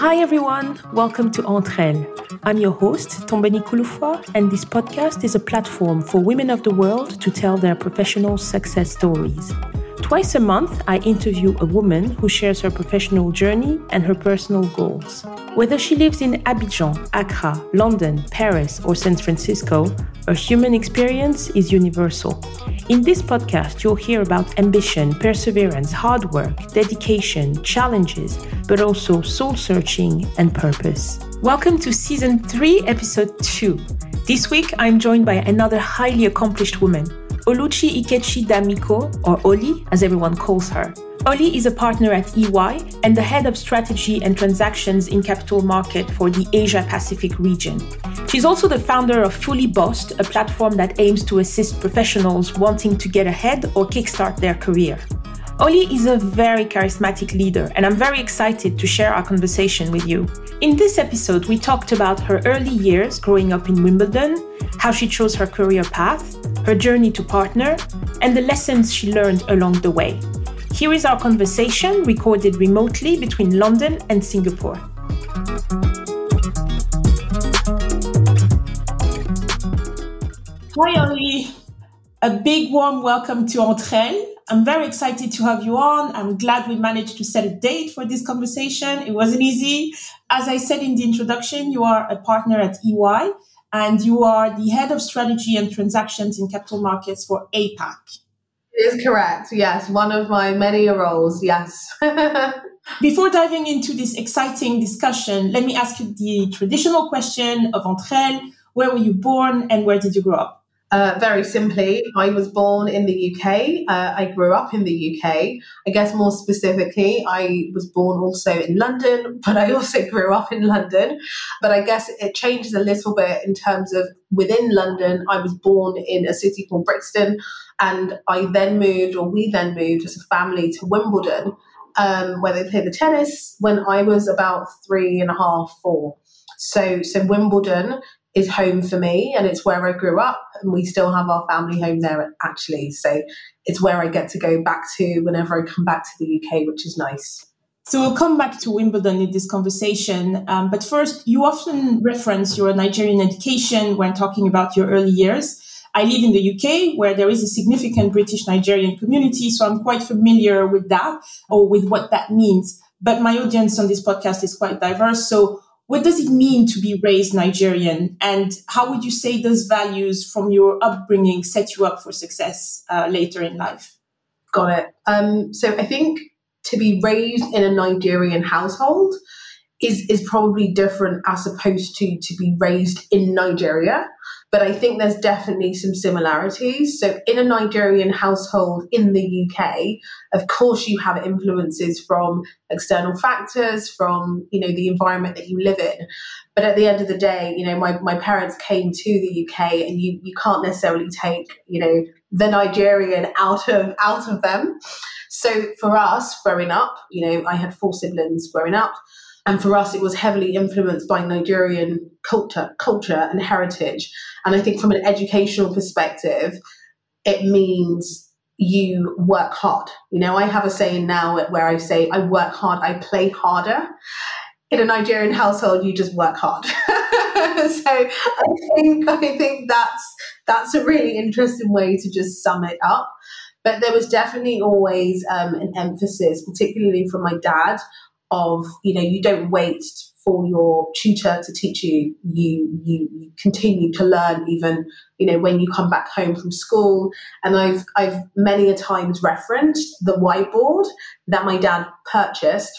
Hi everyone, welcome to Entre Elles. I'm your host, Tombeni Kouloufoua, and this podcast is a platform for women of the world to tell their professional success stories. Twice a month, I interview a woman who shares her professional journey and her personal goals. Whether she lives in Abidjan, Accra, London, Paris, or San Francisco, her human experience is universal. In this podcast, you'll hear about ambition, perseverance, hard work, dedication, challenges, but also soul searching and purpose. Welcome to season 3, episode 2. This week, I'm joined by another highly accomplished woman Oluchi Ikechi Damiko, or Oli, as everyone calls her. Oli is a partner at EY and the head of strategy and transactions in capital market for the Asia Pacific region. She's also the founder of Fully Bossed, a platform that aims to assist professionals wanting to get ahead or kickstart their career. Oli is a very charismatic leader, and I'm very excited to share our conversation with you. In this episode, we talked about her early years growing up in Wimbledon, how she chose her career path, her journey to partner, and the lessons she learned along the way. Here is our conversation recorded remotely between London and Singapore. Hi, Oli. A big warm welcome to Entre I'm very excited to have you on. I'm glad we managed to set a date for this conversation. It wasn't easy. As I said in the introduction, you are a partner at EY and you are the head of strategy and transactions in capital markets for APAC. It is correct. Yes, one of my many roles. Yes. Before diving into this exciting discussion, let me ask you the traditional question of Entre Where were you born and where did you grow up? Uh, very simply, I was born in the UK. Uh, I grew up in the UK. I guess more specifically, I was born also in London, but I also grew up in London. But I guess it changes a little bit in terms of within London, I was born in a city called Brixton, and I then moved, or we then moved as a family to Wimbledon, um, where they play the tennis when I was about three and a half, four. So, so Wimbledon is home for me and it's where I grew up and we still have our family home there actually. So it's where I get to go back to whenever I come back to the UK, which is nice. So we'll come back to Wimbledon in this conversation. Um, but first, you often reference your Nigerian education when talking about your early years. I live in the UK where there is a significant British Nigerian community, so I'm quite familiar with that or with what that means. But my audience on this podcast is quite diverse. So what does it mean to be raised Nigerian? And how would you say those values from your upbringing set you up for success uh, later in life? Got it. Um, so I think to be raised in a Nigerian household is is probably different as opposed to to be raised in Nigeria. But I think there's definitely some similarities. So in a Nigerian household in the UK, of course you have influences from external factors, from you know the environment that you live in. But at the end of the day, you know, my, my parents came to the UK and you you can't necessarily take, you know, the Nigerian out of out of them. So for us growing up, you know, I had four siblings growing up and for us, it was heavily influenced by Nigerian culture, culture and heritage. And I think from an educational perspective, it means you work hard. You know, I have a saying now where I say, I work hard, I play harder. In a Nigerian household, you just work hard. so I think I think that's that's a really interesting way to just sum it up. But there was definitely always um, an emphasis, particularly from my dad, of you know you don't wait for your tutor to teach you. You you, continue to learn even you know when you come back home from school. And i've i've many a times referenced the whiteboard that my dad purchased.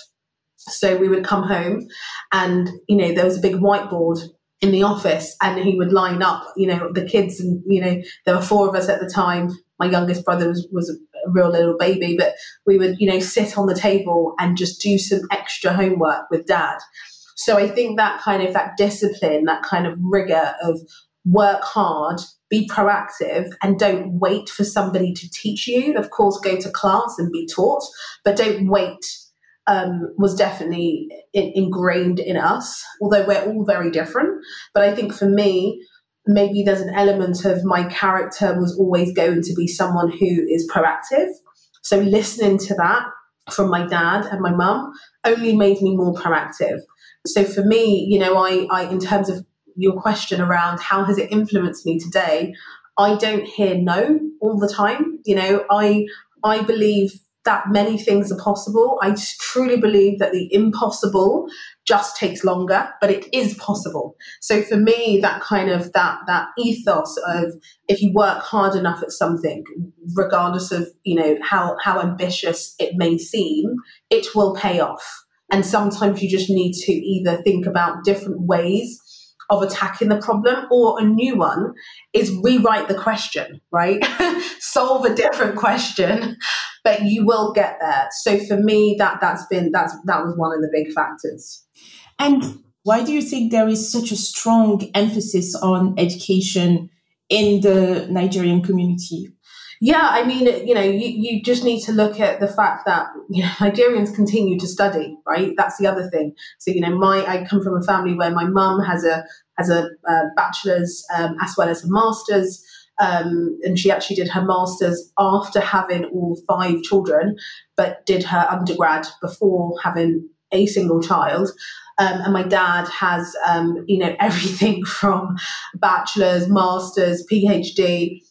So we would come home and you know there was a big whiteboard in the office and he would line up you know the kids and you know there were four of us at the time. My youngest brother was, was a real little baby, but we would, you know, sit on the table and just do some extra homework with dad. So I think that kind of that discipline, that kind of rigor of work hard, be proactive, and don't wait for somebody to teach you. Of course, go to class and be taught, but don't wait. Um, was definitely in, ingrained in us, although we're all very different. But I think for me, maybe there's an element of my character was always going to be someone who is proactive. So listening to that from my dad and my mum only made me more proactive. So for me, you know, I, I in terms of your question around how has it influenced me today, I don't hear no all the time. You know, I I believe that many things are possible. I truly believe that the impossible just takes longer, but it is possible. So for me, that kind of that that ethos of if you work hard enough at something, regardless of you know how how ambitious it may seem, it will pay off. And sometimes you just need to either think about different ways of attacking the problem or a new one is rewrite the question right solve a different question but you will get there so for me that that's been that's that was one of the big factors and why do you think there is such a strong emphasis on education in the Nigerian community? Yeah, I mean, you know, you, you just need to look at the fact that you know, Nigerians continue to study, right? That's the other thing. So, you know, my I come from a family where my mum has a has a, a bachelor's um, as well as a master's. Um, and she actually did her master's after having all five children, but did her undergrad before having a single child. Um, and my dad has, um, you know, everything from bachelor's, master's, PhD,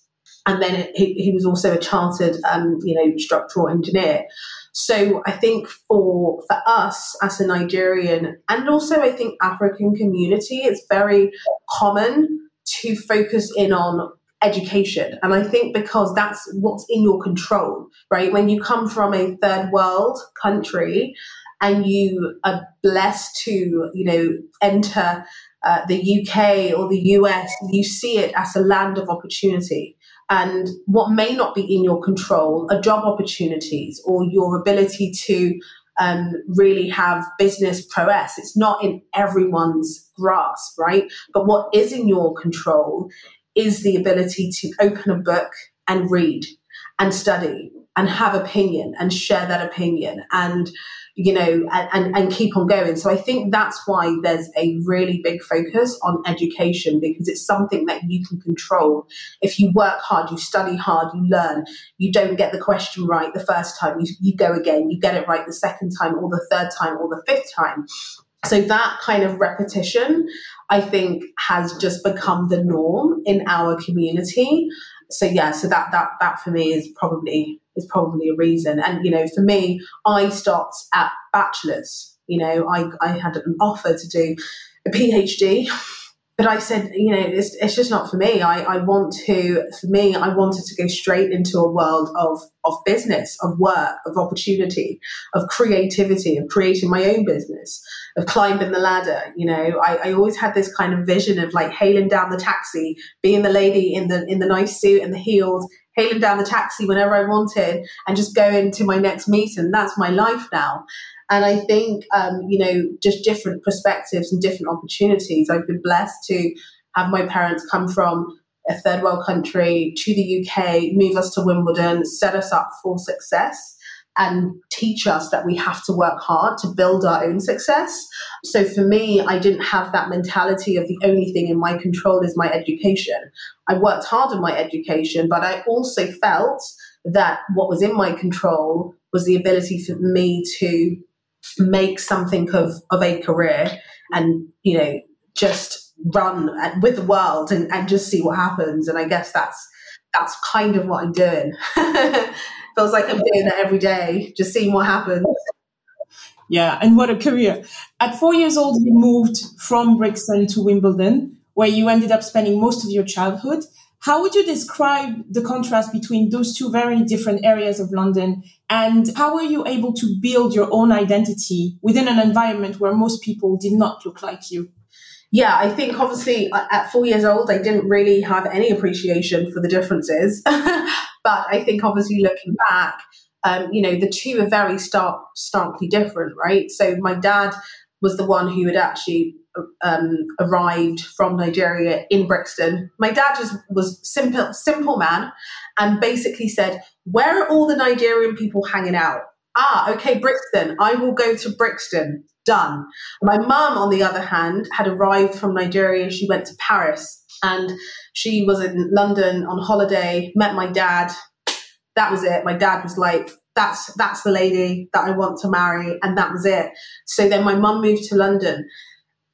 and then he, he was also a chartered, um, you know, structural engineer. So I think for for us as a Nigerian and also I think African community, it's very common to focus in on education. And I think because that's what's in your control, right? When you come from a third world country and you are blessed to, you know, enter uh, the UK or the US, you see it as a land of opportunity. And what may not be in your control are job opportunities or your ability to um, really have business prowess. It's not in everyone's grasp, right? But what is in your control is the ability to open a book and read and study and have opinion and share that opinion and you know, and, and, keep on going. So I think that's why there's a really big focus on education because it's something that you can control. If you work hard, you study hard, you learn, you don't get the question right the first time, you, you go again, you get it right the second time, or the third time, or the fifth time. So that kind of repetition, I think, has just become the norm in our community. So yeah, so that that that for me is probably is probably a reason. And, you know, for me, I stopped at bachelor's. You know, I, I had an offer to do a PhD, but I said, you know, it's, it's just not for me. I, I want to, for me, I wanted to go straight into a world of, of business, of work, of opportunity, of creativity, of creating my own business, of climbing the ladder. You know, I, I always had this kind of vision of like hailing down the taxi, being the lady in the in the nice suit and the heels, hailing down the taxi whenever I wanted and just going to my next meeting. That's my life now. And I think, um, you know, just different perspectives and different opportunities. I've been blessed to have my parents come from a third world country to the UK, move us to Wimbledon, set us up for success and teach us that we have to work hard to build our own success. So for me, I didn't have that mentality of the only thing in my control is my education. I worked hard in my education, but I also felt that what was in my control was the ability for me to make something of, of a career and, you know, just run with the world and, and just see what happens. And I guess that's that's kind of what I'm doing. Feels like I'm doing that every day, just seeing what happens. Yeah, and what a career. At four years old, you moved from Brixton to Wimbledon, where you ended up spending most of your childhood. How would you describe the contrast between those two very different areas of London? And how were you able to build your own identity within an environment where most people did not look like you? yeah, I think obviously at four years old, I didn't really have any appreciation for the differences. but I think obviously looking back, um, you know, the two are very stark, starkly different, right? So my dad was the one who had actually um, arrived from Nigeria in Brixton. My dad just was simple, simple man, and basically said, "Where are all the Nigerian people hanging out?" Ah, okay, Brixton. I will go to Brixton done. My mum, on the other hand, had arrived from Nigeria. She went to Paris and she was in London on holiday, met my dad. That was it. My dad was like, that's that's the lady that I want to marry, and that was it. So then my mum moved to London,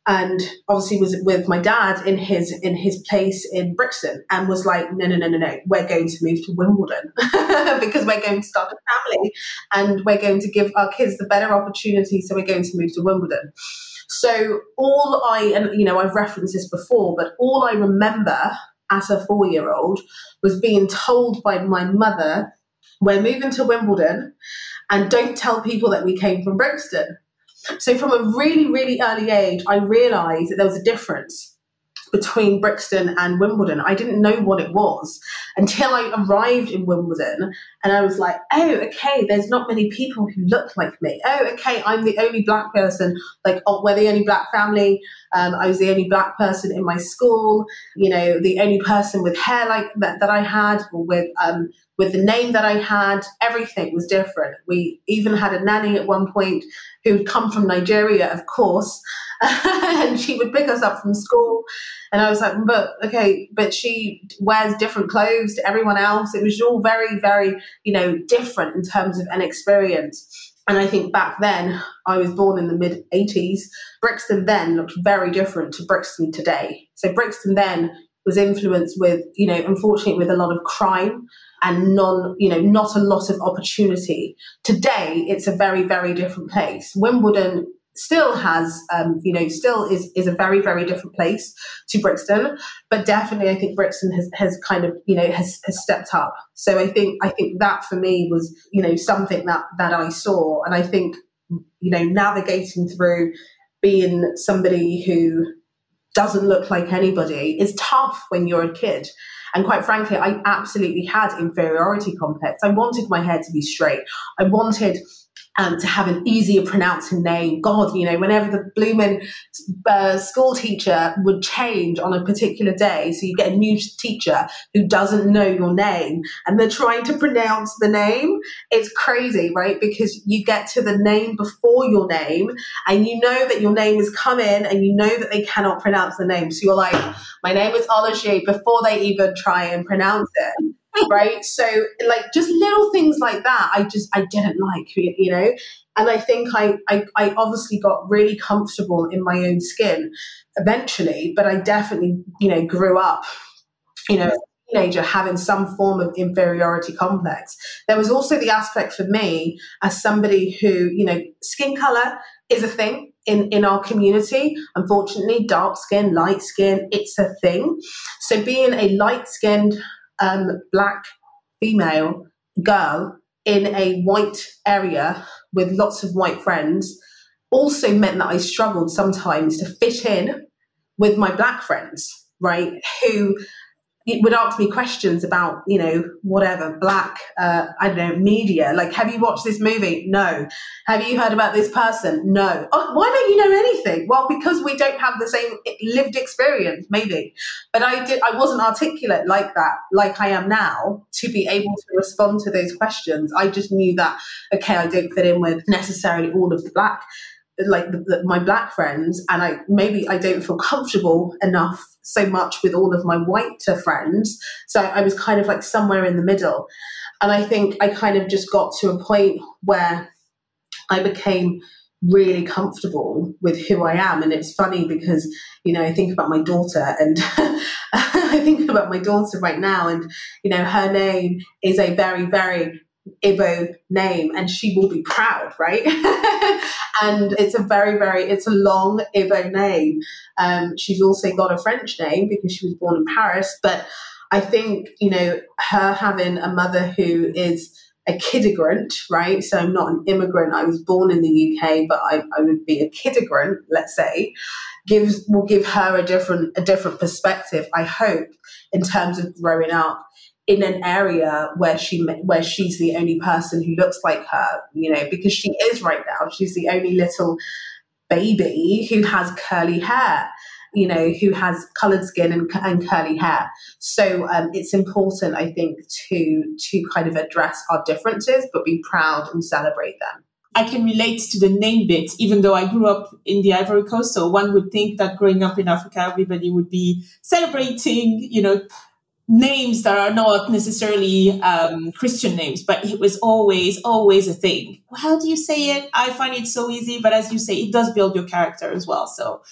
and obviously was with my dad in his in his place in Brixton, and was like, no, no, no, no, no, we're going to move to Wimbledon because we're going to start a family, and we're going to give our kids the better opportunity. So we're going to move to Wimbledon. So all I and you know I've referenced this before, but all I remember as a four year old was being told by my mother we're moving to Wimbledon and don't tell people that we came from Brixton. So from a really, really early age, I realized that there was a difference between Brixton and Wimbledon. I didn't know what it was until I arrived in Wimbledon and I was like, oh, okay, there's not many people who look like me. Oh, okay, I'm the only black person. Like, oh, we're the only black family. Um, I was the only black person in my school, you know, the only person with hair like that, that I had, or with um, with the name that I had, everything was different. We even had a nanny at one point who'd come from Nigeria, of course, and she would pick us up from school. And I was like, but okay, but she wears different clothes to everyone else. It was all very, very, you know, different in terms of an experience. And I think back then, I was born in the mid 80s. Brixton then looked very different to Brixton today. So Brixton then was influenced with, you know, unfortunately, with a lot of crime and non, you know, not a lot of opportunity. Today, it's a very, very different place. Wimbledon still has, um, you know, still is is a very, very different place to Brixton, but definitely, I think Brixton has has kind of, you know, has, has stepped up. So I think I think that for me was, you know, something that that I saw, and I think, you know, navigating through being somebody who doesn't look like anybody is tough when you're a kid and quite frankly, I absolutely had inferiority complex. I wanted my hair to be straight. I wanted um, to have an easier pronouncing name. God, you know, whenever the blooming uh, school teacher would change on a particular day, so you get a new teacher who doesn't know your name and they're trying to pronounce the name, it's crazy, right? Because you get to the name before your name and you know that your name is coming and you know that they cannot pronounce the name. So you're like, my name is Ology before they even try and pronounce it right? So like just little things like that, I just I didn't like, you know. And I think I, I, I obviously got really comfortable in my own skin eventually, but I definitely, you know, grew up, you know, teenager having some form of inferiority complex. There was also the aspect for me as somebody who, you know, skin color is a thing in, in our community. Unfortunately, dark skin, light skin, it's a thing. So being a light skinned um, black female girl in a white area with lots of white friends also meant that I struggled sometimes to fit in with my black friends, right? Who would ask me questions about, you know, whatever, black, uh, I don't know, media. Like, have you watched this movie? No. Have you heard about this person? No. Oh, why don't you know anything? Well, because we don't have the same lived experience, maybe. But I did, I wasn't articulate like that, like I am now, to be able to respond to those questions. I just knew that, okay, I don't fit in with necessarily all of the black like the, the, my black friends and i maybe i don't feel comfortable enough so much with all of my whiter friends. So i was kind of like somewhere in the middle. And i think i kind of just got to a point where i became really comfortable with who i am. And it's funny because you know i think about my daughter and i think about my daughter right now and you know her name is a very very Ibo name and she will be proud, right? and it's a very, very, it's a long Ibo name. Um, she's also got a French name because she was born in Paris. But I think, you know, her having a mother who is a kidigrant, right? So I'm not an immigrant. I was born in the UK, but I, I would be a kidigrant, let's say, gives will give her a different a different perspective, I hope, in terms of growing up in an area where she where she's the only person who looks like her, you know, because she is right now. She's the only little baby who has curly hair, you know, who has coloured skin and, and curly hair. So um, it's important, I think, to to kind of address our differences, but be proud and celebrate them. I can relate to the name bit, even though I grew up in the Ivory Coast. So one would think that growing up in Africa, everybody would be celebrating, you know, names that are not necessarily um, Christian names, but it was always, always a thing. How do you say it? I find it so easy, but as you say, it does build your character as well. So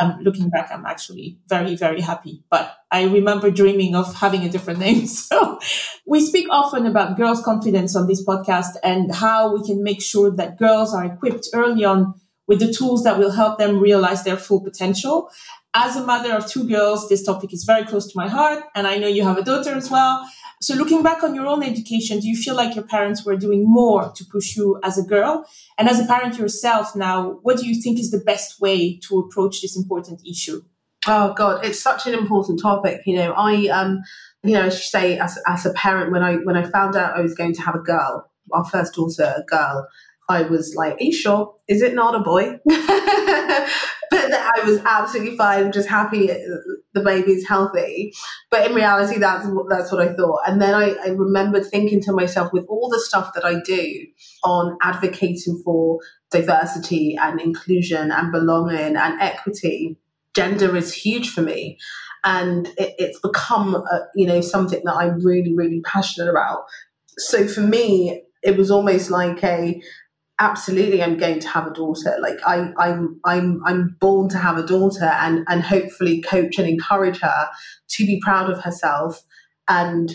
um, looking back, I'm actually very, very happy. But I remember dreaming of having a different name. So we speak often about girls' confidence on this podcast and how we can make sure that girls are equipped early on with the tools that will help them realize their full potential. As a mother of two girls, this topic is very close to my heart. And I know you have a daughter as well. So looking back on your own education, do you feel like your parents were doing more to push you as a girl? And as a parent yourself now, what do you think is the best way to approach this important issue? Oh God, it's such an important topic. You know, I um, you know, as you say, as as a parent, when I when I found out I was going to have a girl, our first daughter, a girl, I was like, Are you sure? Is it not a boy? but I was absolutely fine, just happy the baby's healthy. But in reality, that's that's what I thought. And then I, I remembered thinking to myself, with all the stuff that I do on advocating for diversity and inclusion and belonging and equity, gender is huge for me. And it, it's become, a, you know, something that I'm really, really passionate about. So for me, it was almost like a absolutely i'm going to have a daughter. Like I, i'm i'm i'm born to have a daughter and and hopefully coach and encourage her to be proud of herself and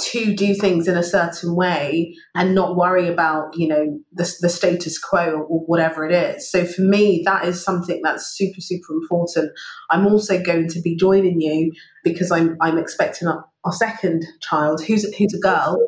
to do things in a certain way and not worry about you know the, the status quo or whatever it is so for me that is something that's super super important i'm also going to be joining you because i'm i'm expecting our, our second child who's who's a girl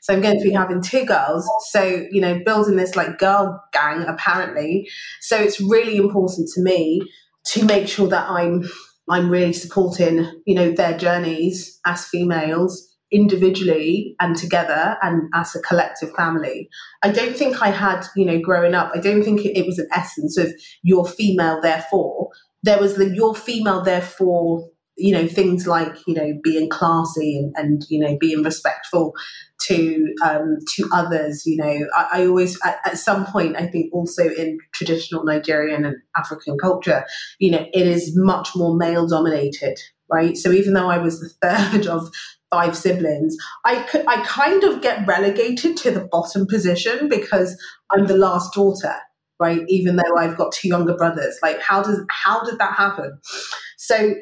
so I'm going to be having two girls. So, you know, building this like girl gang apparently. So it's really important to me to make sure that I'm I'm really supporting, you know, their journeys as females individually and together and as a collective family. I don't think I had, you know, growing up, I don't think it, was an essence of you're female, therefore. There was the you're female, therefore you know things like you know being classy and, and you know being respectful to um, to others you know i, I always at, at, some point i think also in traditional nigerian and african culture you know it is much more male dominated right so even though i was the third of five siblings i could i kind of get relegated to the bottom position because i'm the last daughter right? Even though i've got two younger brothers. Like how does how did that happen? So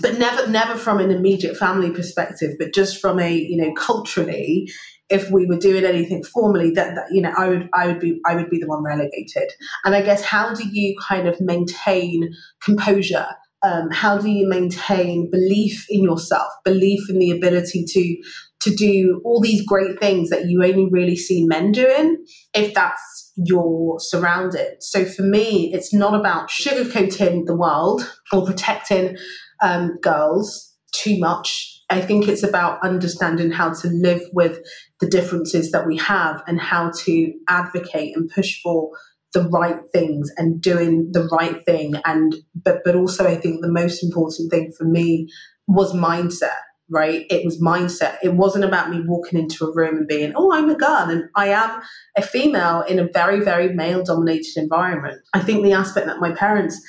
but never never from an immediate family perspective but just from a you know culturally if we were doing anything formally that, that you know i would i would be i would be the one relegated. And i guess how do you kind of maintain composure um, how do you maintain belief in yourself belief in the ability to to do all these great things that you only really see men doing if that's your surrounded so for me it's not about sugarcoating the world or protecting um, girls too much. I think it's about understanding how to live with the differences that we have and how to advocate and push for the right things and doing the right thing. And but but also I think the most important thing for me was mindset right? It was mindset. It wasn't about me walking into a room and being, oh, I'm a girl and I am a female in a very, very male dominated environment. I think the aspect that my parents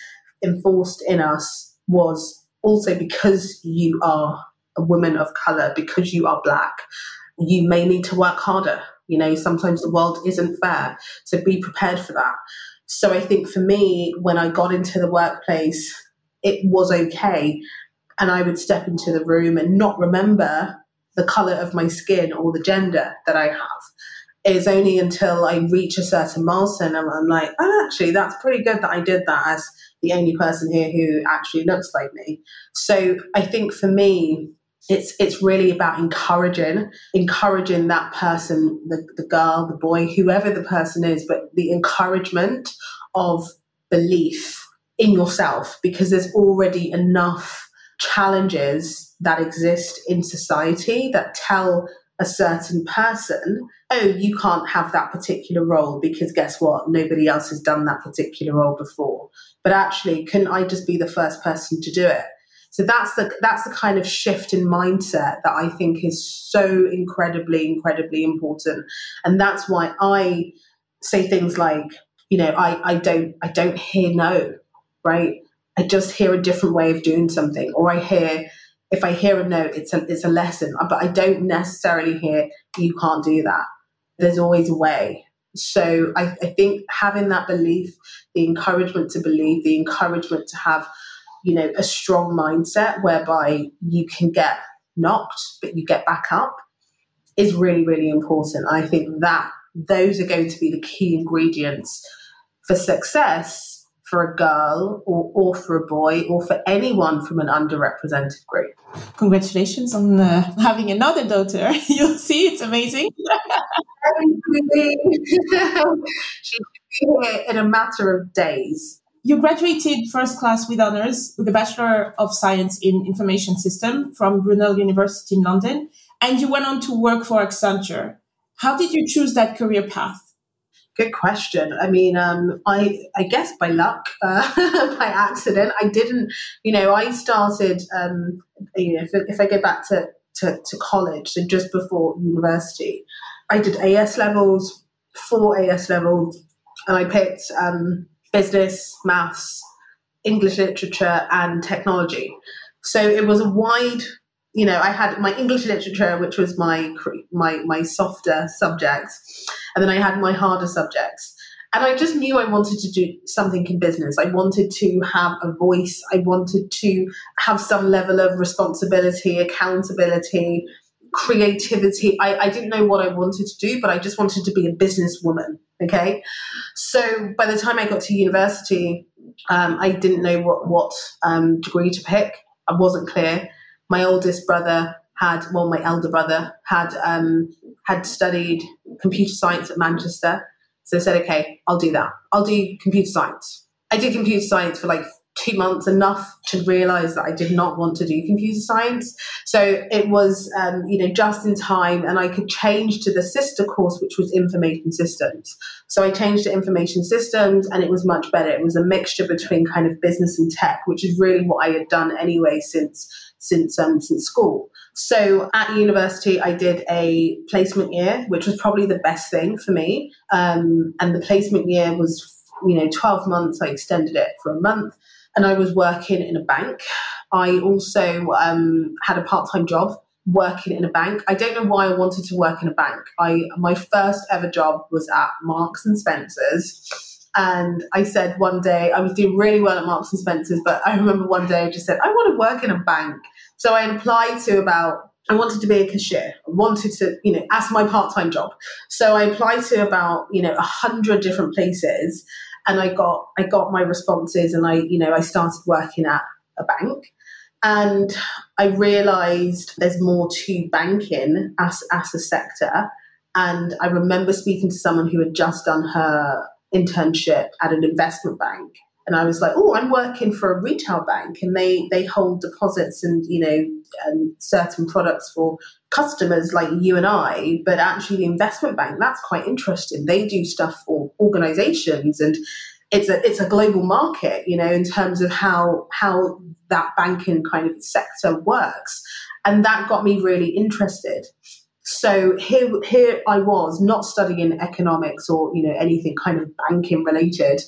enforced in us was also because you are a woman of color, because you are black, you may need to work harder. You know, sometimes the world isn't fair. So be prepared for that. So I think for me, when I got into the workplace, it was okay. And I would step into the room and not remember the color of my skin or the gender that I have. It's only until I reach a certain milestone and I'm like, oh, actually, that's pretty good that I did that as the only person here who actually looks like me. So I think for me, it's it's really about encouraging encouraging that person the, the girl the boy whoever the person is but the encouragement of belief in yourself because there's already enough challenges that exist in society that tell a certain person, oh, you can't have that particular role because guess what? Nobody else has done that particular role before. But actually, couldn't I just be the first person to do it? So that's the that's the kind of shift in mindset that I think is so incredibly, incredibly important. And that's why I say things like, you know, I, I don't I don't hear no, right? I just hear a different way of doing something, or I hear if I hear a no, it's a it's a lesson. But I don't necessarily hear you can't do that. There's always a way. So I, I think having that belief, the encouragement to believe, the encouragement to have, you know, a strong mindset whereby you can get knocked, but you get back up is really, really important. I think that those are going to be the key ingredients for success for a girl or, or for a boy or for anyone from an underrepresented group. Congratulations on uh, having another daughter. You'll see, it's amazing. She's here in a matter of days. You graduated first class with honors with a Bachelor of Science in Information System from Brunel University in London, and you went on to work for Accenture. How did you choose that career path? Good question. I mean, um, I I guess by luck, uh, by accident. I didn't, you know, I started, um, you know, if, if I go back to, to, to college, so just before university, I did AS levels, four AS levels, and I picked um, business, maths, English literature, and technology. So it was a wide you know, I had my English literature, which was my my my softer subjects, and then I had my harder subjects. And I just knew I wanted to do something in business. I wanted to have a voice. I wanted to have some level of responsibility, accountability, creativity. I, I didn't know what I wanted to do, but I just wanted to be a businesswoman. Okay. So by the time I got to university, um, I didn't know what, what um, degree to pick. I wasn't clear my oldest brother had, well, my elder brother had um, had studied computer science at Manchester. So I said, okay, I'll do that. I'll do computer science. I did computer science for like two months enough to realize that I did not want to do computer science. So it was, um, you know, just in time, and I could change to the sister course, which was information systems. So I changed to information systems, and it was much better. It was a mixture between kind of business and tech, which is really what I had done anyway since since um, since school. So at university, I did a placement year, which was probably the best thing for me. Um, and the placement year was, you know, 12 months. I extended it for a month and I was working in a bank. I also um, had a part time job working in a bank. I don't know why I wanted to work in a bank. I my first ever job was at Marks and Spencers. And I said one day I was doing really well at Marks and Spencers, but I remember one day I just said I want to work in a bank. So I applied to about I wanted to be a cashier. I wanted to, you know, as my part-time job. So I applied to about, you know, a hundred different places and I got I got my responses and I you know I started working at a bank. And I realized there's more to banking as as a sector. And I remember speaking to someone who had just done her internship at an investment bank and I was like, oh, I'm working for a retail bank, and they they hold deposits and you know and certain products for customers like you and I. But actually, the investment bank that's quite interesting. They do stuff for organisations, and it's a it's a global market, you know, in terms of how how that banking kind of sector works, and that got me really interested. So here, here I was, not studying economics or you know anything kind of banking related,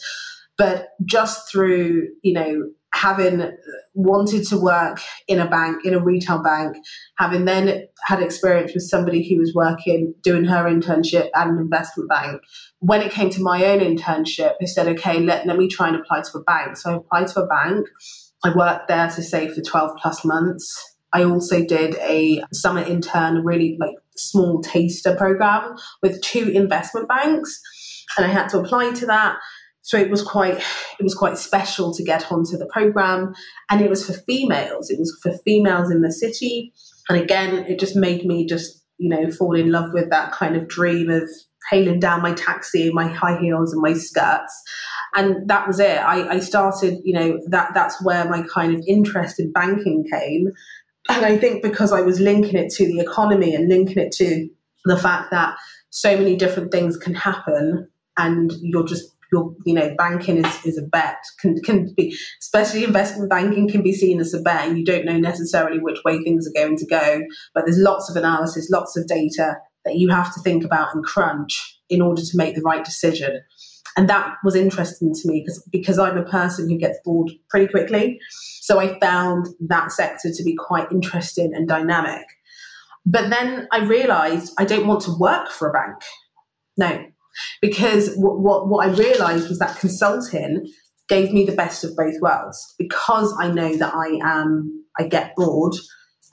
but just through, you know, having wanted to work in a bank, in a retail bank, having then had experience with somebody who was working, doing her internship at an investment bank. When it came to my own internship, I said, okay, let, let me try and apply to a bank. So I applied to a bank. I worked there to say for 12 plus months. I also did a summer intern, really like small taster program with two investment banks. And I had to apply to that so it was quite it was quite special to get onto the program, and it was for females. It was for females in the city, and again, it just made me just you know fall in love with that kind of dream of hailing down my taxi, my high heels, and my skirts. And that was it. I, I started, you know, that that's where my kind of interest in banking came. And I think because I was linking it to the economy and linking it to the fact that so many different things can happen and you're just your you know banking is, is a bet can can be especially investment banking can be seen as a bet and you don't know necessarily which way things are going to go but there's lots of analysis lots of data that you have to think about and crunch in order to make the right decision And that was interesting to me because, because I'm a person who gets bored pretty quickly. So I found that sector to be quite interesting and dynamic. But then I realized I don't want to work for a bank. No, because what, what, what I realized was that consulting gave me the best of both worlds because I know that I am, I get bored,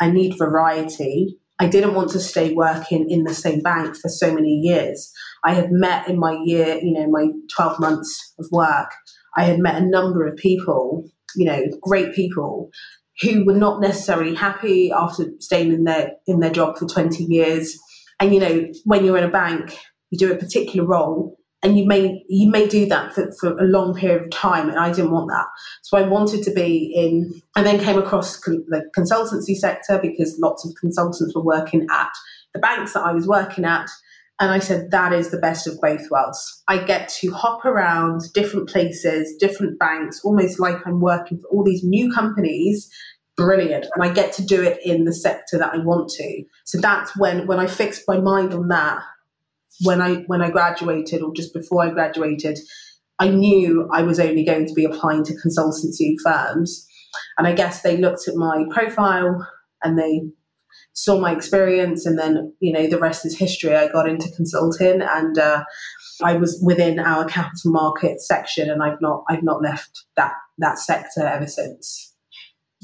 I need variety. I didn't want to stay working in the same bank for so many years. I had met in my year, you know, my 12 months of work, I had met a number of people, you know, great people who were not necessarily happy after staying in their in their job for 20 years. And you know, when you're in a bank, you do a particular role and you may you may do that for, for a long period of time and i didn't want that. So i wanted to be in i then came across con- the consultancy sector because lots of consultants were working at the banks that i was working at and i said that is the best of both worlds. I get to hop around different places different banks almost like i'm working for all these new companies. Brilliant. And i get to do it in the sector that i want to. So that's when when i fixed my mind on that when I when I graduated or just before I graduated, I knew I was only going to be applying to consultancy firms. And I guess they looked at my profile and they saw my experience, and then you know the rest is history. I got into consulting, and uh, I was within our capital market section, and I've not I've not left that that sector ever since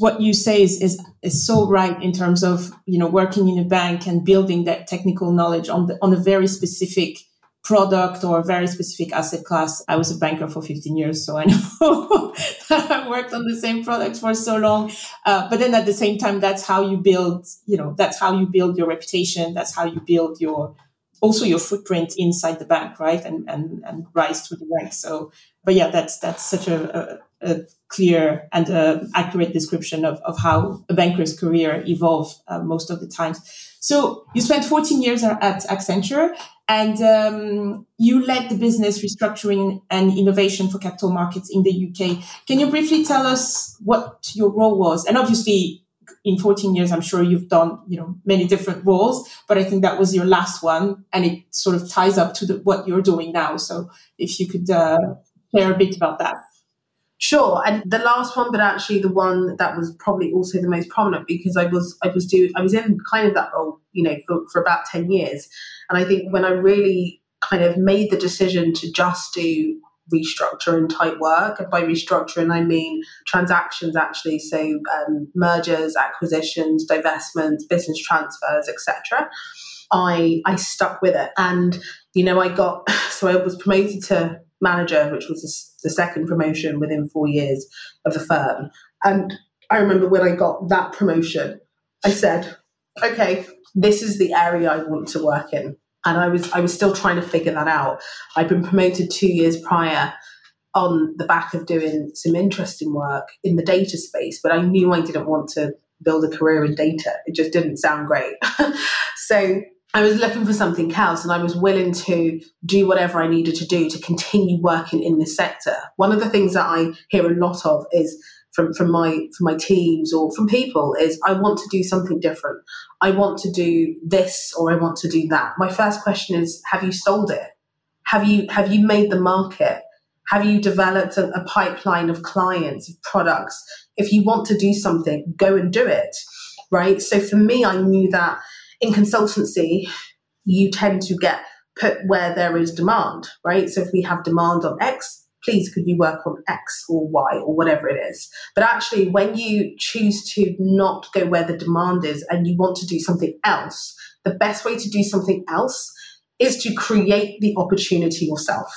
what you say is, is is so right in terms of you know working in a bank and building that technical knowledge on the on a very specific product or a very specific asset class. I was a banker for 15 years, so I know I worked on the same product for so long. Uh, but then at the same time, that's how you build, you know, that's how you build your reputation. That's how you build your, also your footprint inside the bank, right? And, and, and rise through the ranks. So, but yeah, that's, that's such a, a a clear and uh, accurate description of, of how a banker's career evolved uh, most of the times. So you spent 14 years at Accenture and um, you led the business restructuring and innovation for capital markets in the UK. Can you briefly tell us what your role was? And obviously, in 14 years, I'm sure you've done, you know, many different roles, but I think that was your last one and it sort of ties up to the, what you're doing now. So if you could uh, share a bit about that. Sure, and the last one, but actually the one that was probably also the most prominent because I was I was doing I was in kind of that role, you know, for, for about ten years, and I think when I really kind of made the decision to just do restructuring type work, and by restructuring I mean transactions actually, so um, mergers, acquisitions, divestments, business transfers, etc. I I stuck with it, and you know I got so I was promoted to manager, which was the second promotion within four years of the firm. And I remember when I got that promotion, I said, okay, this is the area I want to work in. And I was I was still trying to figure that out. I'd been promoted two years prior on the back of doing some interesting work in the data space, but I knew I didn't want to build a career in data. It just didn't sound great. so I was looking for something else and I was willing to do whatever I needed to do to continue working in this sector. One of the things that I hear a lot of is from, from my from my teams or from people is I want to do something different. I want to do this or I want to do that. My first question is have you sold it? Have you have you made the market? Have you developed a, a pipeline of clients, of products? If you want to do something, go and do it. Right? So for me I knew that in consultancy, you tend to get put where there is demand, right? So if we have demand on X, please could you work on X or Y or whatever it is. But actually, when you choose to not go where the demand is and you want to do something else, the best way to do something else is to create the opportunity yourself.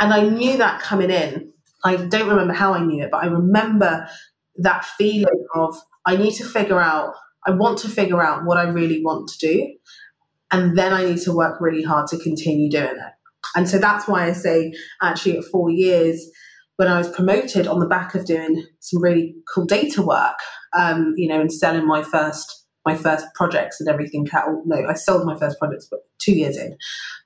And I knew that coming in. I don't remember how I knew it, but I remember that feeling of I need to figure out I want to figure out what I really want to do. And then I need to work really hard to continue doing it. And so that's why I say, actually, at four years, when I was promoted on the back of doing some really cool data work, um, you know, and selling my first my first projects and everything. No, I sold my first projects, but two years in.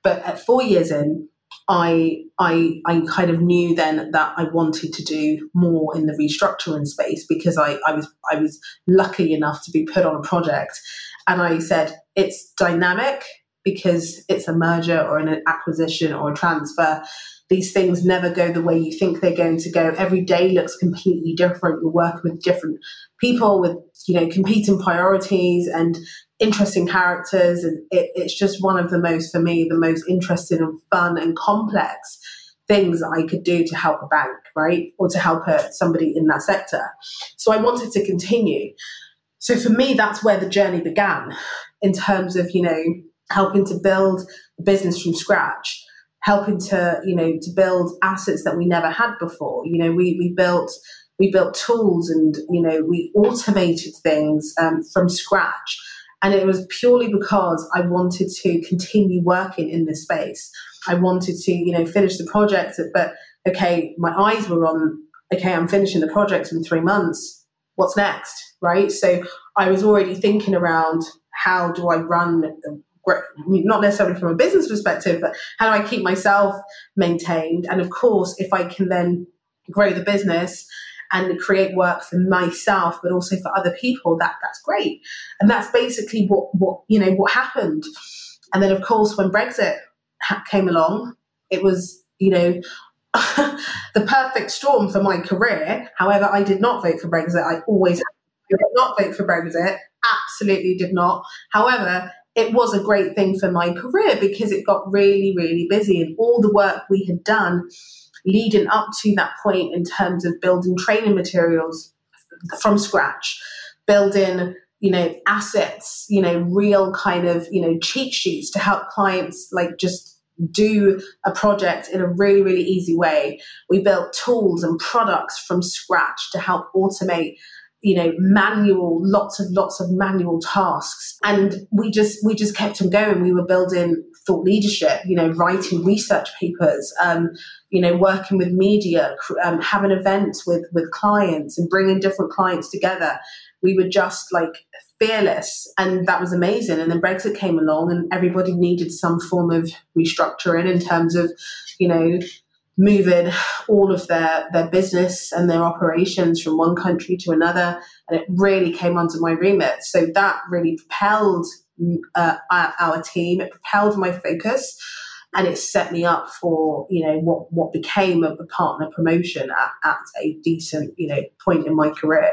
But at four years in, I, I, I kind of knew then that I wanted to do more in the restructuring space because I, I was, I was lucky enough to be put on a project. And I said, it's dynamic, because it's a merger or an acquisition or a transfer. These things never go the way you think they're going to go. Every day looks completely different. You're working with different people with, you know, competing priorities and interesting characters. And it, it's just one of the most, for me, the most interesting and fun and complex things I could do to help a bank, right? Or to help a, somebody in that sector. So I wanted to continue. So for me, that's where the journey began in terms of, you know, helping to build a business from scratch, helping to, you know, to build assets that we never had before. You know, we, we built we built tools and, you know, we automated things um, from scratch. And it was purely because I wanted to continue working in this space. I wanted to, you know, finish the project, but okay, my eyes were on, okay, I'm finishing the project in three months. What's next? Right. So I was already thinking around how do I run not necessarily from a business perspective, but how do I keep myself maintained? And of course, if I can then grow the business and create work for myself, but also for other people, that that's great. And that's basically what what you know what happened. And then, of course, when Brexit came along, it was you know the perfect storm for my career. However, I did not vote for Brexit. I always did not vote for Brexit. Absolutely did not. However, it was a great thing for my career because it got really, really busy and all the work we had done leading up to that point in terms of building training materials from scratch, building you know assets you know real kind of you know cheat sheets to help clients like just do a project in a really really easy way. We built tools and products from scratch to help automate you know manual lots of lots of manual tasks. And we just we just kept on going. We were building thought leadership you know writing research papers um, you know working with media um, having events with with clients and bringing different clients together. We were just like fearless. And that was amazing. And then brexit came along and everybody needed some form of restructuring in terms of you know moving all of their their business and their operations from one country to another and it really came under my remit. So that really propelled uh, our team it propelled my focus and it set me up for you know what what became a, a partner promotion at, at a decent you know point in my career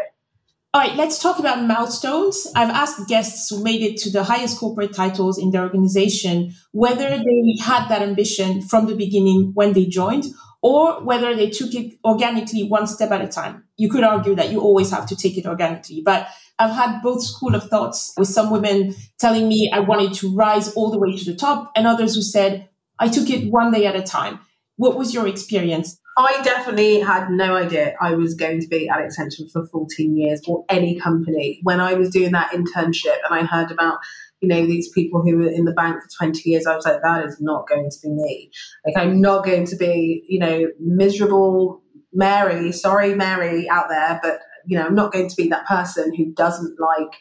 all right, let's talk about milestones. I've asked guests who made it to the highest corporate titles in their organization whether they had that ambition from the beginning when they joined or whether they took it organically one step at a time. You could argue that you always have to take it organically, but I've had both school of thoughts with some women telling me I wanted to rise all the way to the top and others who said I took it one day at a time. What was your experience? I definitely had no idea I was going to be at Accenture for 14 years or any company. When I was doing that internship and I heard about, you know, these people who were in the bank for 20 years, I was like, that is not going to be me. Like, I'm not going to be, you know, miserable Mary, sorry, Mary out there, but, you know, I'm not going to be that person who doesn't like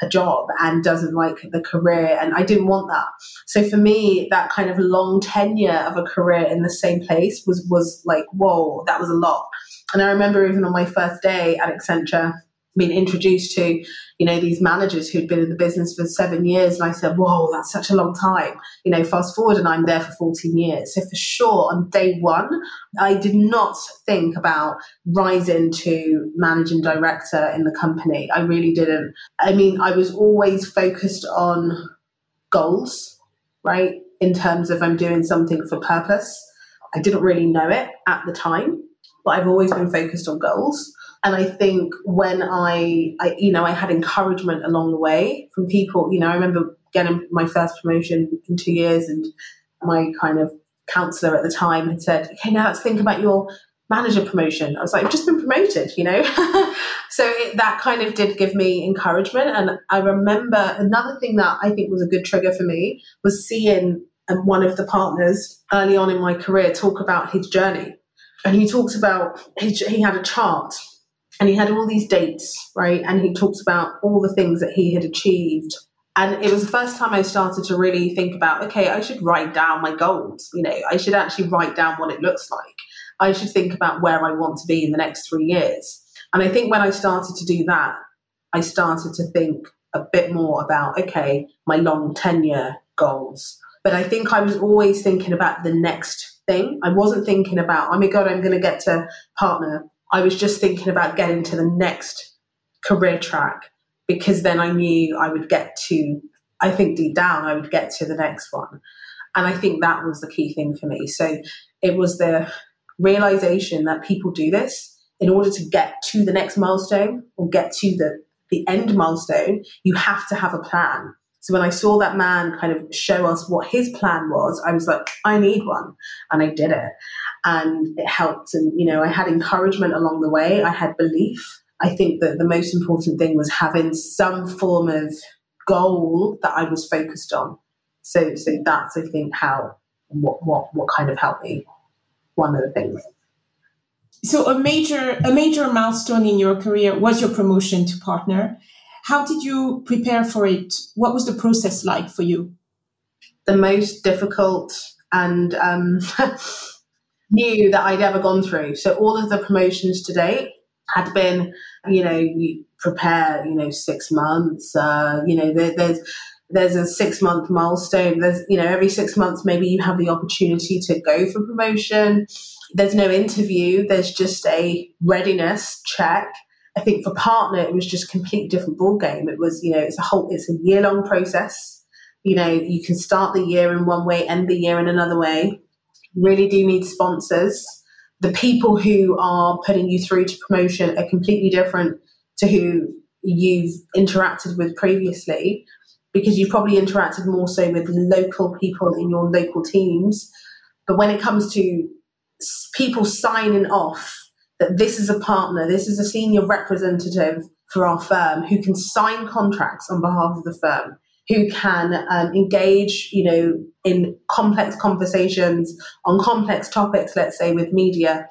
a job and doesn't like the career. And I didn't want that. So for me, that kind of long tenure of a career in the same place was was like, whoa, that was a lot. And I remember even on my first day at Accenture, been introduced to, you know, these managers who'd been in the business for seven years. And I said, whoa, that's such a long time. You know, fast forward and I'm there for 14 years. So for sure, on day one, I did not think about rising to managing director in the company. I really didn't. I mean, I was always focused on goals, right? In terms of I'm doing something for purpose. I didn't really know it at the time, but I've always been focused on goals. And I think when I, I, you know, I had encouragement along the way from people, you know, I remember getting my first promotion in two years and my kind of counselor at the time had said, okay, now let's think about your manager promotion. I was like, I've just been promoted, you know? so it, that kind of did give me encouragement. And I remember another thing that I think was a good trigger for me was seeing um, one of the partners early on in my career talk about his journey. And he talks about, his, he had a chart and he had all these dates, right? And he talks about all the things that he had achieved. And it was the first time I started to really think about, okay, I should write down my goals. You know, I should actually write down what it looks like. I should think about where I want to be in the next three years. And I think when I started to do that, I started to think a bit more about, okay, my long tenure goals. But I think I was always thinking about the next thing. I wasn't thinking about, oh my God, I'm going to get to partner. I was just thinking about getting to the next career track because then I knew I would get to, I think deep down, I would get to the next one. And I think that was the key thing for me. So it was the realization that people do this in order to get to the next milestone or get to the, the end milestone, you have to have a plan. So when I saw that man kind of show us what his plan was, I was like, I need one. And I did it. And it helped. And, you know, I had encouragement along the way, I had belief. I think that the most important thing was having some form of goal that I was focused on. So, so that's I think how what what what kind of helped me. One of the things. So a major a major milestone in your career was your promotion to partner. How did you prepare for it? What was the process like for you? The most difficult and um, new that I'd ever gone through. So all of the promotions to date had been, you know, you prepare, you know, six months. Uh, you know, there, there's there's a six month milestone. There's, you know, every six months maybe you have the opportunity to go for promotion there's no interview, there's just a readiness check. I think for partner, it was just a completely different ball game. It was, you know, it's a whole, it's a year long process. You know, you can start the year in one way, end the year in another way. really do need sponsors. The people who are putting you through to promotion are completely different to who you've interacted with previously because you've probably interacted more so with local people in your local teams. But when it comes to people signing off that this is a partner, this is a senior representative for our firm who can sign contracts on behalf of the firm, who can um, engage, you know, in complex conversations on complex topics, let's say with media,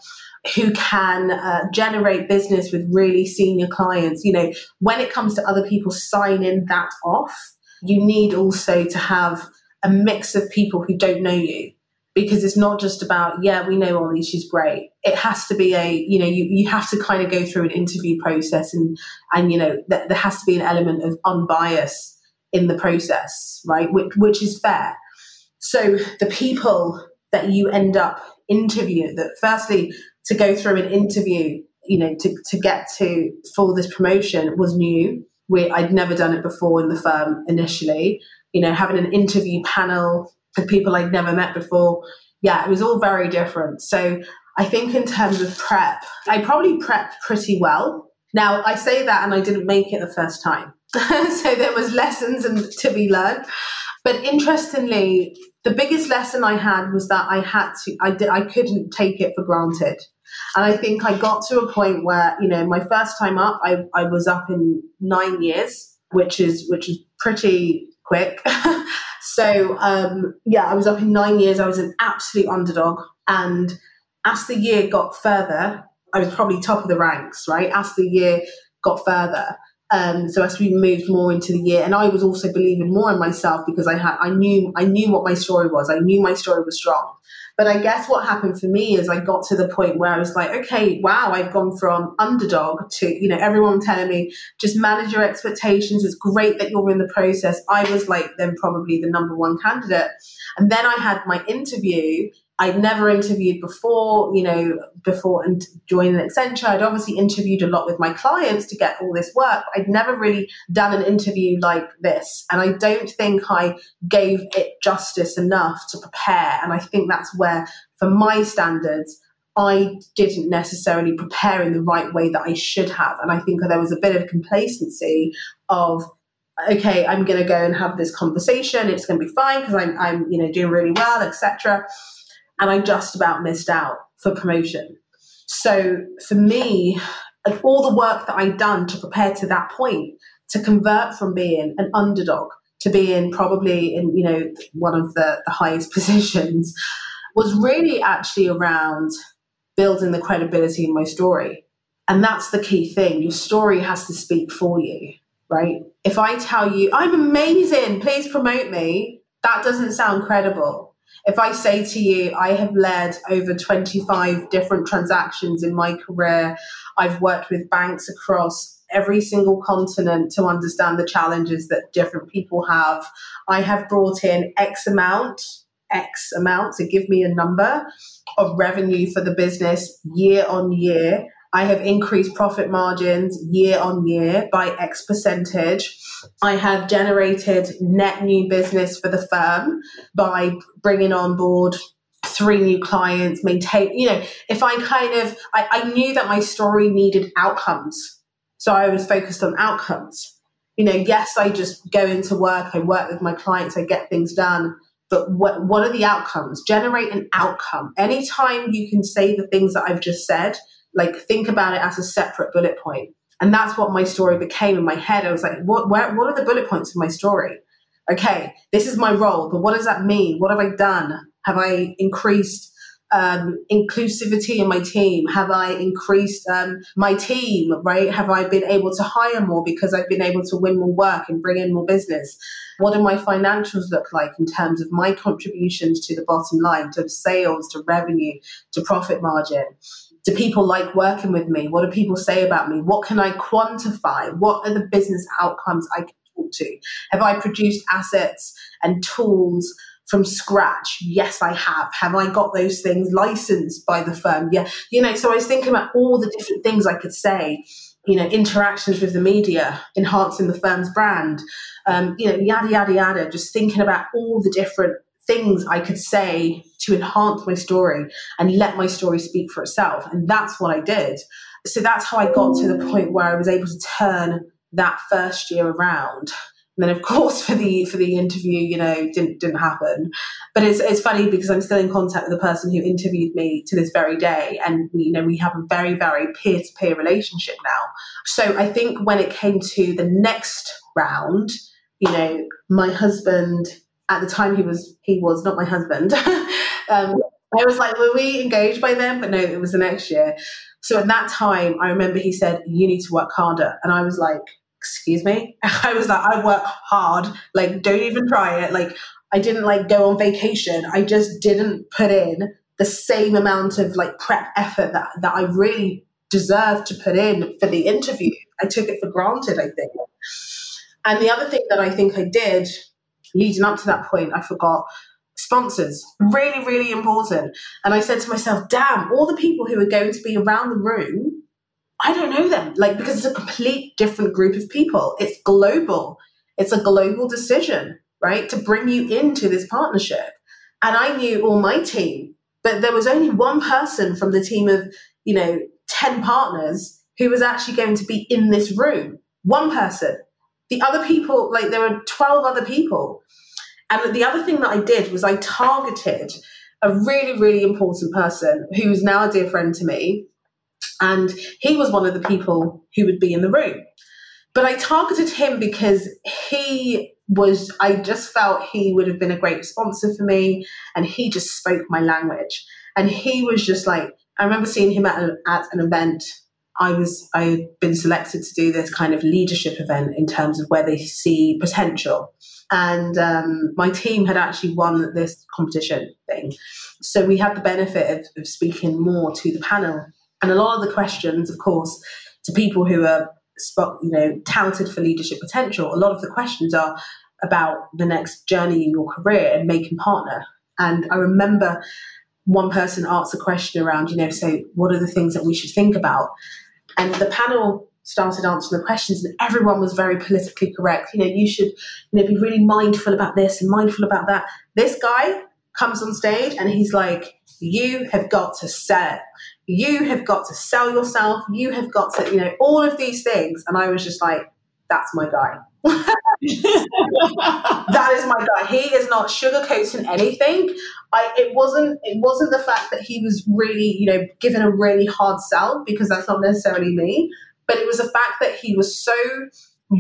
who can uh, generate business with really senior clients. You know, when it comes to other people signing that off, you need also to have a mix of people who don't know you because it's not just about yeah we know Ollie she's great. It has to be a you know you, you have to kind of go through an interview process and and you know th- there has to be an element of unbias in the process right? Which, which is fair. So the people that you end up interviewing that firstly to go through an interview you know to, to get to for this promotion was new. We i'd never done it before in the firm initially. You know having an interview panel people I'd never met before. Yeah, it was all very different. So I think in terms of prep, I probably prepped pretty well. Now I say that and I didn't make it the first time. so there was lessons and to be learned. But interestingly, the biggest lesson I had was that I had to I did I couldn't take it for granted. And I think I got to a point where, you know, my first time up, I, I was up in nine years, which is which is pretty quick. So um, yeah, I was up in nine years. I was an absolute underdog, and as the year got further, I was probably top of the ranks. Right as the year got further, um, so as we moved more into the year, and I was also believing more in myself because I had I knew I knew what my story was. I knew my story was strong. But I guess what happened for me is I got to the point where I was like, okay, wow, I've gone from underdog to, you know, everyone telling me just manage your expectations. It's great that you're in the process. I was like then probably the number one candidate. And then I had my interview I'd never interviewed before, you know, before and joining Accenture. I'd obviously interviewed a lot with my clients to get all this work. I'd never really done an interview like this. And I don't think I gave it justice enough to prepare. And I think that's where, for my standards, I didn't necessarily prepare in the right way that I should have. And I think there was a bit of complacency of, okay, I'm going to go and have this conversation. It's going to be fine because I'm, I'm, you know, doing really well, etc and I just about missed out for promotion. So for me, all the work that I'd done to prepare to that point, to convert from being an underdog to being probably in, you know, one of the, the highest positions, was really actually around building the credibility in my story. And that's the key thing. Your story has to speak for you, right? If I tell you, I'm amazing, please promote me, that doesn't sound credible If I say to you, I have led over 25 different transactions in my career, I've worked with banks across every single continent to understand the challenges that different people have. I have brought in X amount, X amount, to give me a number of revenue for the business year on year. I have increased profit margins year on year by X percentage. I have generated net new business for the firm by bringing on board three new clients, maintain, you know, if I kind of, I, I knew that my story needed outcomes. So I was focused on outcomes. You know, yes, I just go into work, I work with my clients, I get things done. But what, what are the outcomes? Generate an outcome. Anytime you can say the things that I've just said, like think about it as a separate bullet point. And that's what my story became in my head. I was like, what, where, what are the bullet points of my story? Okay, this is my role, but what does that mean? What have I done? Have I increased um, inclusivity in my team? Have I increased um, my team, right? Have I been able to hire more because I've been able to win more work and bring in more business? What do my financials look like in terms of my contributions to the bottom line, to sales, to revenue, to profit margin? Do people like working with me? What do people say about me? What can I quantify? What are the business outcomes I can talk to? Have I produced assets and tools from scratch? Yes, I have. Have I got those things licensed by the firm? Yeah. You know, so I was thinking about all the different things I could say. You know, interactions with the media, enhancing the firm's brand, um, you know, yada, yada, yada, just thinking about all the different things I could say to enhance my story and let my story speak for itself. And that's what I did. So that's how I got to the mm. point where I was able to turn that first year around and then of course for the for the interview, you know, didn't didn't happen. But it's it's funny because I'm still in contact with the person who interviewed me to this very day, and we, you know we have a very very peer to peer relationship now. So I think when it came to the next round, you know, my husband at the time he was he was not my husband. um, I was like, were we engaged by then? But no, it was the next year. So at that time, I remember he said, "You need to work harder," and I was like, excuse me? I was like i work hard. Like don't even try it. Like i didn't like go on vacation. I just didn't put in the same amount of like prep effort that, that i really deserved to put in for the interview. I took it for granted i think. And the other thing that i think i did leading up to that point i forgot sponsors mm. really really important and i said to myself damn all the people who are going to be around the room I don't know them. Like, because it's a complete different group of people. It's global. It's a global decision, right? To bring you into this partnership. And I knew all my team, but there was only one person from the team of, you know, 10 partners who was actually going to be in this room. One person. The other people, like, there were 12 other people. And the other thing that I did was I targeted a really, really important person who is now a dear friend to me and he was one of the people who would be in the room. But I targeted him because he was, I just felt he would have been a great sponsor for me. And he just spoke my language. And he was just like, I remember seeing him at, a, at an event. I was, I had been selected to do this kind of leadership event in terms of where they see potential. And um, my team had actually won this competition thing. So we had the benefit of, of speaking more to the panel and a lot of the questions, of course, to people who are spot, you know, touted for leadership potential, a lot of the questions are about the next journey in your career and making partner. And I remember one person asked a question around, you know, so what are the things that we should think about? And the panel started answering the questions and everyone was very politically correct. You know, you should, you know, be really mindful about this and mindful about that. This guy comes on stage and he's like, you have got to sell you have got to sell yourself. You have got to, you know, all of these things. And I was just like, that's my guy. that is my guy. He is not sugarcoating anything. I it wasn't it wasn't the fact that he was really, you know, given a really hard sell because that's not necessarily me, but it was the fact that he was so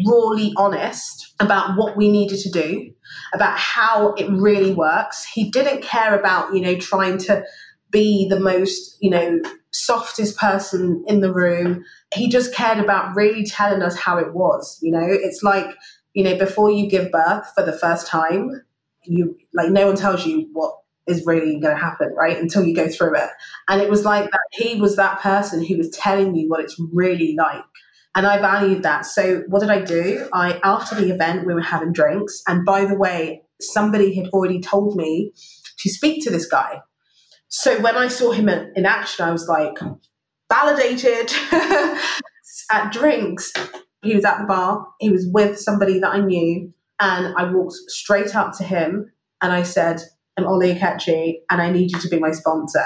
rawly honest about what we needed to do, about how it really works. He didn't care about, you know, trying to be the most, you know, softest person in the room. He just cared about really telling us how it was. You know, it's like, you know, before you give birth for the first time, you like no one tells you what is really going to happen, right? Until you go through it. And it was like that he was that person who was telling you what it's really like. And I valued that. So what did I do? I after the event we were having drinks. And by the way, somebody had already told me to speak to this guy. So when I saw him in, in action, I was like, validated at drinks. He was at the bar, he was with somebody that I knew, and I walked straight up to him and I said, I'm Ollie Akechi and I need you to be my sponsor.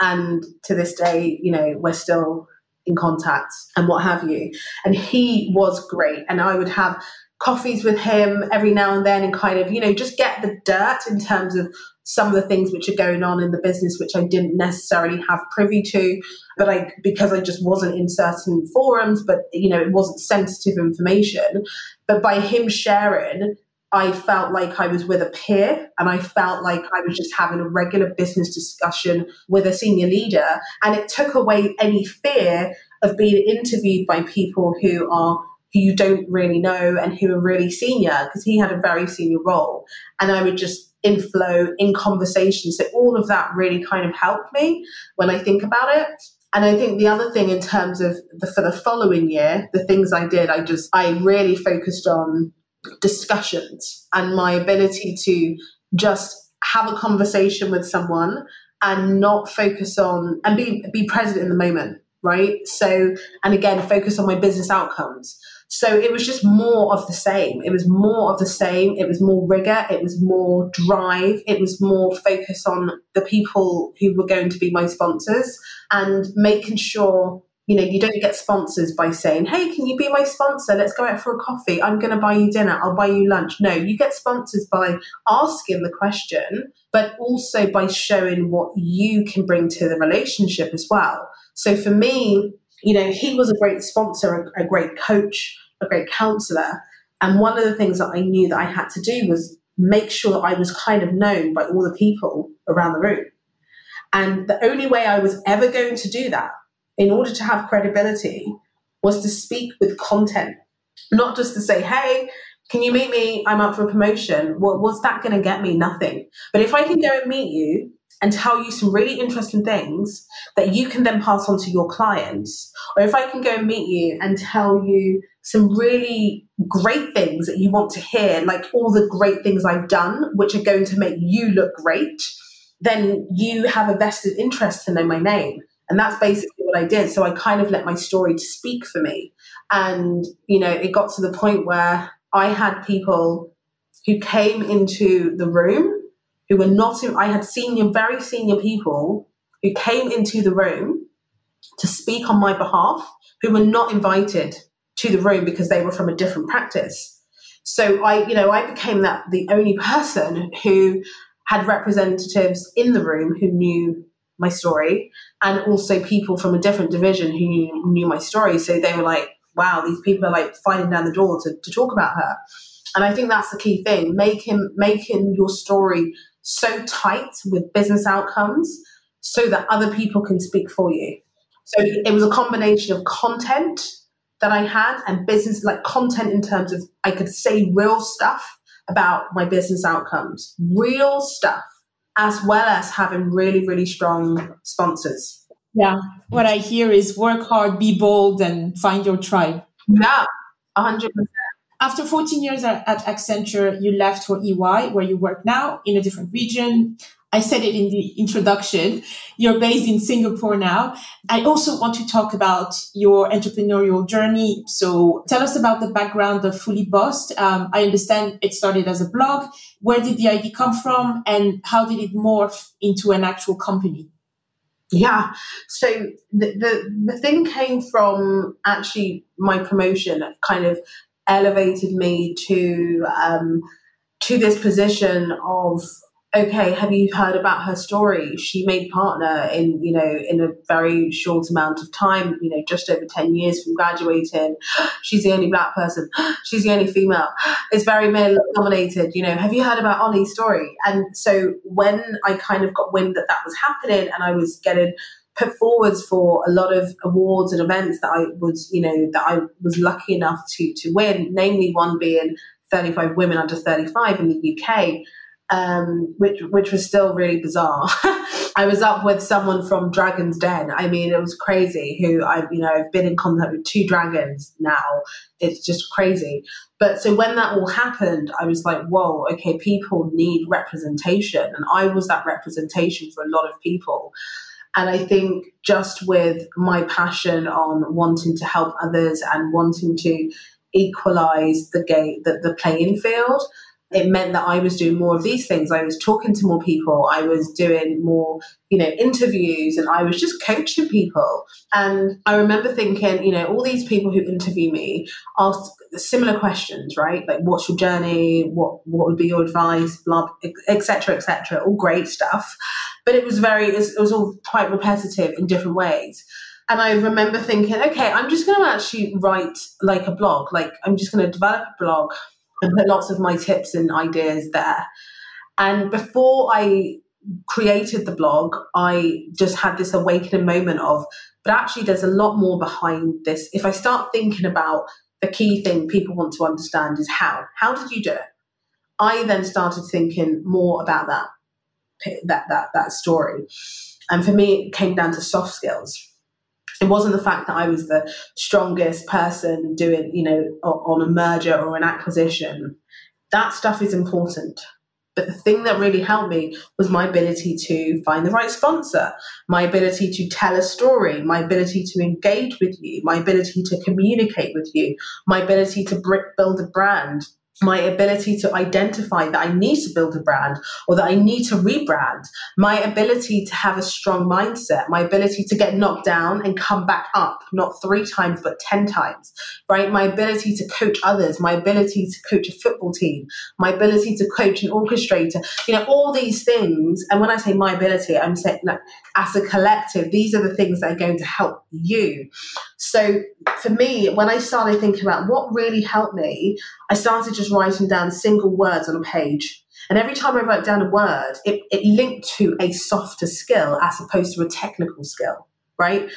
And to this day, you know, we're still in contact and what have you. And he was great. And I would have coffees with him every now and then and kind of, you know, just get the dirt in terms of some of the things which are going on in the business which I didn't necessarily have privy to, but I because I just wasn't in certain forums, but you know, it wasn't sensitive information. But by him sharing, I felt like I was with a peer and I felt like I was just having a regular business discussion with a senior leader. And it took away any fear of being interviewed by people who are who you don't really know and who are really senior because he had a very senior role and i would just inflow in conversation. So all of that really kind of helped me when i think about it. And i think the other thing in terms of the for the following year the things i did i just i really focused on discussions and my ability to just have a conversation with someone and not focus on and be be present in the moment right? So and again focus on my business outcomes so it was just more of the same. It was more of the same. It was more rigor. It was more drive. It was more focus on the people who were going to be my sponsors and making sure you know you don't get sponsors by saying hey can you be my sponsor let's go out for a coffee i'm going to buy you dinner i'll buy you lunch no you get sponsors by asking the question but also by showing what you can bring to the relationship as well so for me you know, he was a great sponsor, a, a great coach, a great counselor. And one of the things that I knew that I had to do was make sure that I was kind of known by all the people around the room. And the only way I was ever going to do that in order to have credibility was to speak with content, not just to say, hey, can you meet me? I'm up for a promotion. Well, what's that going to get me? Nothing. But if I can go and meet you and tell you some really interesting things that you can then pass on to your clients. Or if I can go and meet you and tell you some really great things that you want to hear, like all the great things I've done, which are going to make you look great, then you have a vested interest to know my name. And that's basically what I did. So I kind of let my story speak for me. And, you know, it got to the point where I had people who came into the room who were not, I had senior, very senior people who came into the room to speak on my behalf who were not invited to the room because they were from a different practice. So I, you know, I became that the only person who had representatives in the room who knew my story and also people from a different division who knew, knew my story. So they were like, wow, these people are like fighting down the door to, to talk about her. And I think that's the key thing, making making your story so tight with business outcomes so that other people can speak for you. So it was a combination of content that I had and business, like content in terms of I could say real stuff about my business outcomes, real stuff, as well as having really, really strong sponsors. Yeah. What I hear is work hard, be bold, and find your tribe. Yeah, 100%. After 14 years at, Accenture, you left for EY, where you work now in a different region. I said it in the introduction. You're based in Singapore now. I also want to talk about your entrepreneurial journey. So tell us about the background of Fully Bossed. Um, I understand it started as a blog. Where did the idea come from and how did it morph into an actual company? Yeah. So the, the, the thing came from actually my promotion, kind of elevated me to um, to this position of okay have you heard about her story? She made partner in you know in a very short amount of time you know just over 10 years from graduating. She's the only black person. She's the only female. It's very male dominated you know. Have you heard about ollie's story? And so when i kind of got wind that that was happening and i was getting put forwards for a lot of awards and events that I was, you know, that I was lucky enough to to win, namely one being 35 women under 35 in the UK. um, which which was still really bizarre. I was up with someone from Dragon's Den. I mean, it was crazy. Who I, you know, I've been in contact with two dragons now. It's just crazy. But so when that all happened, I was like, whoa, okay, people need representation, and I was that representation for a lot of people. And I think just with my passion on wanting to help others and wanting to equalize the gate, the, the playing field, it meant that I was doing more of these things. I was talking to more people. I was doing more, you know, interviews and I was just coaching people. And I remember thinking, you know, all these people who interview me ask similar questions, right? Like, what's your journey? What what would be your advice? Blah, etc., etc. All great stuff, but it was very, it was, it was all quite repetitive in different ways. And I remember thinking, okay, I'm just going to actually write like a blog. Like, I'm just going to develop a blog and put lots of my tips and ideas there. And before I created the blog, I just had this awakening moment of, but actually, there's a lot more behind this. If I start thinking about the key thing people want to understand is how. How did you do it? I then started thinking more about that that that that story. And for me, it came down to soft skills it wasn't the fact that I was the strongest person doing, you know, on a merger or an acquisition. That stuff is important. But the thing that really helped me was my ability to find the right sponsor, my ability to tell a story, my ability to engage with you, my ability to communicate with you, my ability to build a brand, my ability to identify that I need to build a brand or that I need to rebrand, my ability to have a strong mindset, my ability to get knocked down and come back up, not three times, but 10 times, right? My ability to coach others, my ability to coach a football team, my ability to coach an orchestrator, you know, all these things. And when I say my ability, I'm saying like as a collective, these are the things that are going to help you. So for me, when I started thinking about what really helped me, I started just writing down single words on a page. And every time I wrote down a word, it, it linked to a softer skill as opposed to a technical skill, right?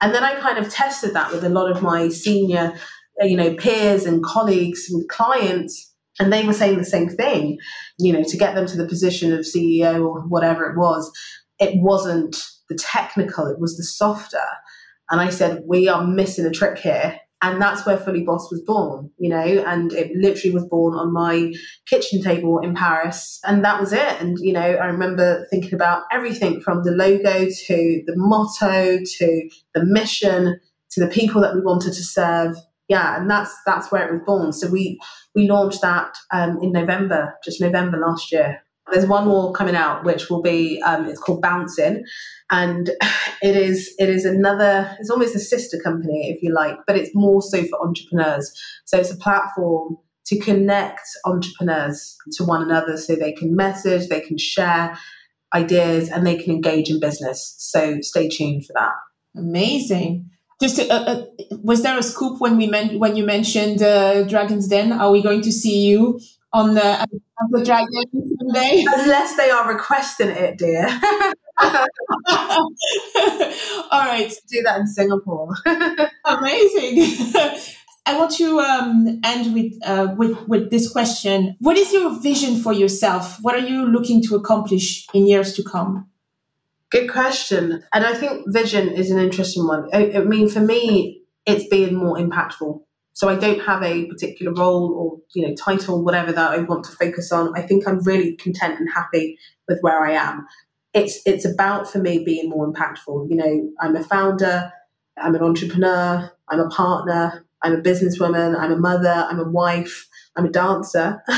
And then I kind of tested that with a lot of my senior, uh, you know, peers and colleagues and clients. And they were saying the same thing, you know, to get them to the position of CEO or whatever it was, it wasn't the technical, it was the softer. And I said, we are missing a trick here. And that's where Fully Bossed was born, you know, and it literally was born on my kitchen table in Paris. And that was it. And, you know, I remember thinking about everything from the logo to the motto to the mission to the people that we wanted to serve. Yeah, and that's that's where it was born. So we we launched that um, in November, just November last year. There's one more coming out, which will be um, it's called Bouncing, and it is it is another. It's almost a sister company, if you like, but it's more so for entrepreneurs. So it's a platform to connect entrepreneurs to one another, so they can message, they can share ideas, and they can engage in business. So stay tuned for that. Amazing. Just uh, uh, was there a scoop when we meant when you mentioned uh, Dragons Den? Are we going to see you on the, the dragon someday? Unless they are requesting it, dear. All right. Do that in Singapore. Amazing. I want to um, end with, uh, with with this question. What is your vision for yourself? What are you looking to accomplish in years to come? Good question. And I think vision is an interesting one. I, I mean, for me, it's being more impactful. So I don't have a particular role or you know title, whatever that I want to focus on. I think I'm really content and happy with where I am. It's it's about for me being more impactful. You know, I'm a founder, I'm an entrepreneur, I'm a partner, I'm a businesswoman, I'm a mother, I'm a wife, I'm a dancer.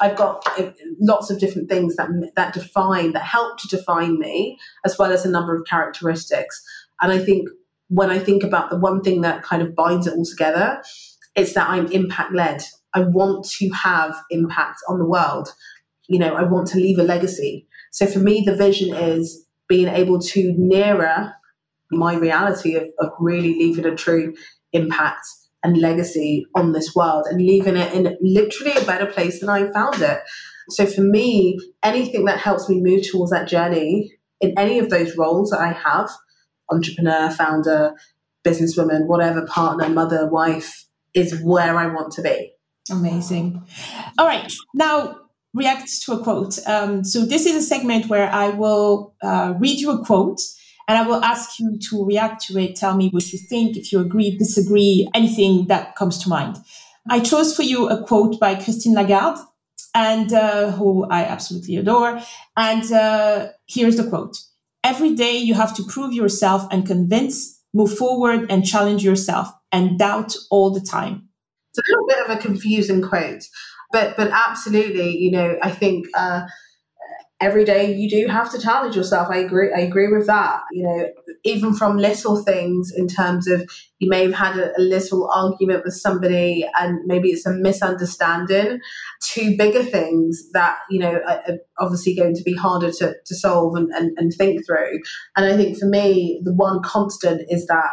I've got uh, lots of different things that that define that help to define me, as well as a number of characteristics. And I think when I think about the one thing that kind of binds it all together, it's that I'm impact led. I want to have impact on the world. You know, I want to leave a legacy. So for me, the vision is being able to nearer my reality of, of really leaving a true impact and legacy on this world and leaving it in literally a better place than I found it. So for me, anything that helps me move towards that journey in any of those roles that I have entrepreneur, founder, businesswoman, whatever, partner, mother, wife is where I want to be. Amazing. All right. Now, react to a quote. Um, so this is a segment where I will uh, read you a quote and I will ask you to react to it. Tell me what you think, if you agree, disagree, anything that comes to mind. I chose for you a quote by Christine Lagarde, and uh, who I absolutely adore. And uh, here's the quote: "Every day you have to prove yourself and convince, move forward and challenge yourself, and doubt all the time." It's a little bit of a confusing quote, but but absolutely, you know, I think. Uh, every day you do have to challenge yourself. I agree. I agree with that. You know, even from little things in terms of you may have had a, a, little argument with somebody and maybe it's a misunderstanding to bigger things that, you know, are, are obviously going to be harder to, to solve and, and, and think through. And I think for me, the one constant is that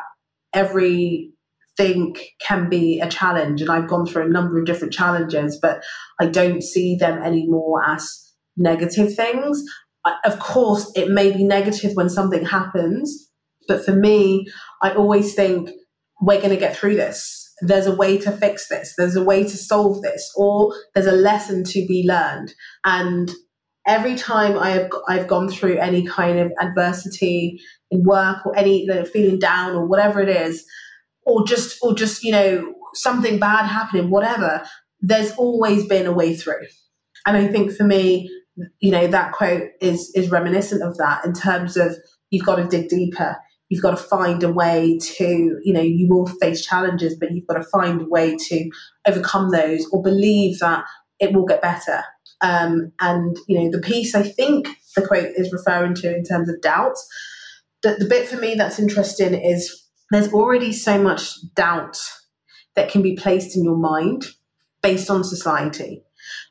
every thing can be a challenge and I've gone through a number of different challenges but I don't see them anymore as negative things. Of course, it may be negative when something happens, but for me, I always think we're going to get through this. There's a way to fix this. There's a way to solve this, or there's a lesson to be learned. And every time I have I've gone through any kind of adversity in work or any you know, feeling down or whatever it is, or just or just you know something bad happening, whatever, there's always been a way through. And I think for me, you know that quote is is reminiscent of that in terms of you've got to dig deeper. You've got to find a way to you know you will face challenges but you've got to find a way to overcome those or believe that it will get better. Um, and you know the piece i think the quote is referring to in terms of doubt the, the bit for me that's interesting is there's already so much doubt that can be placed in your mind based on society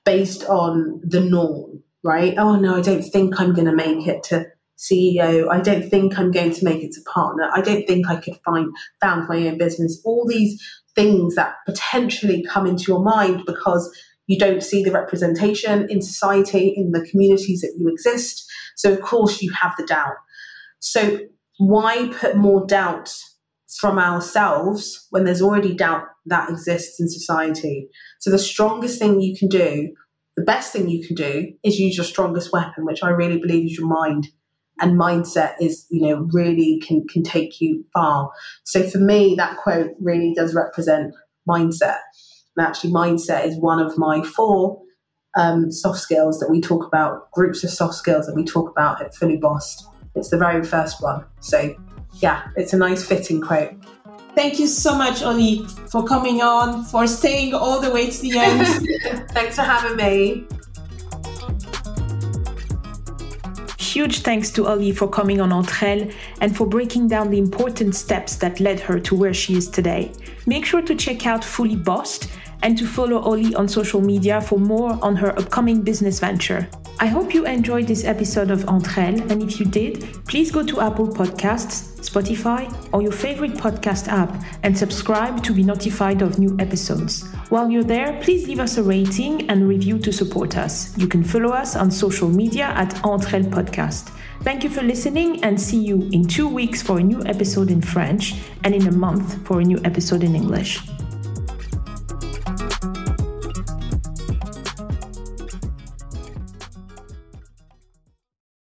based on the norm right? Oh no, I don't think I'm going to make it to CEO. I don't think I'm going to make it to partner. I don't think I could find found my own business. All these things that potentially come into your mind because you don't see the representation in society, in the communities that you exist. So of course you have the doubt. So why put more doubt from ourselves when there's already doubt that exists in society? So the strongest thing you can do the best thing you can do is use your strongest weapon, which I really believe is your mind. And mindset is, you know, really can can take you far. So for me, that quote really does represent mindset. And actually, mindset is one of my four um, soft skills that we talk about, groups of soft skills that we talk about at Fully Bossed. It's the very first one. So yeah, it's a nice fitting quote. Thank you so much, Oli, for coming on, for staying all the way to the end. Thanks for having me. Huge thanks to Oli for coming on Entre Elles and for breaking down the important steps that led her to where she is today. Make sure to check out Fully Bossed and to follow Oli on social media for more on her upcoming business venture. I hope you enjoyed this episode of Entre Elles, and if you did, please go to Apple Podcasts, Spotify, or your favorite podcast app and subscribe to be notified of new episodes. While you're there, please leave us a rating and review to support us. You can follow us on social media at Entre Podcast. Thank you for listening and see you in two weeks for a new episode in French and in a month for a new episode in English.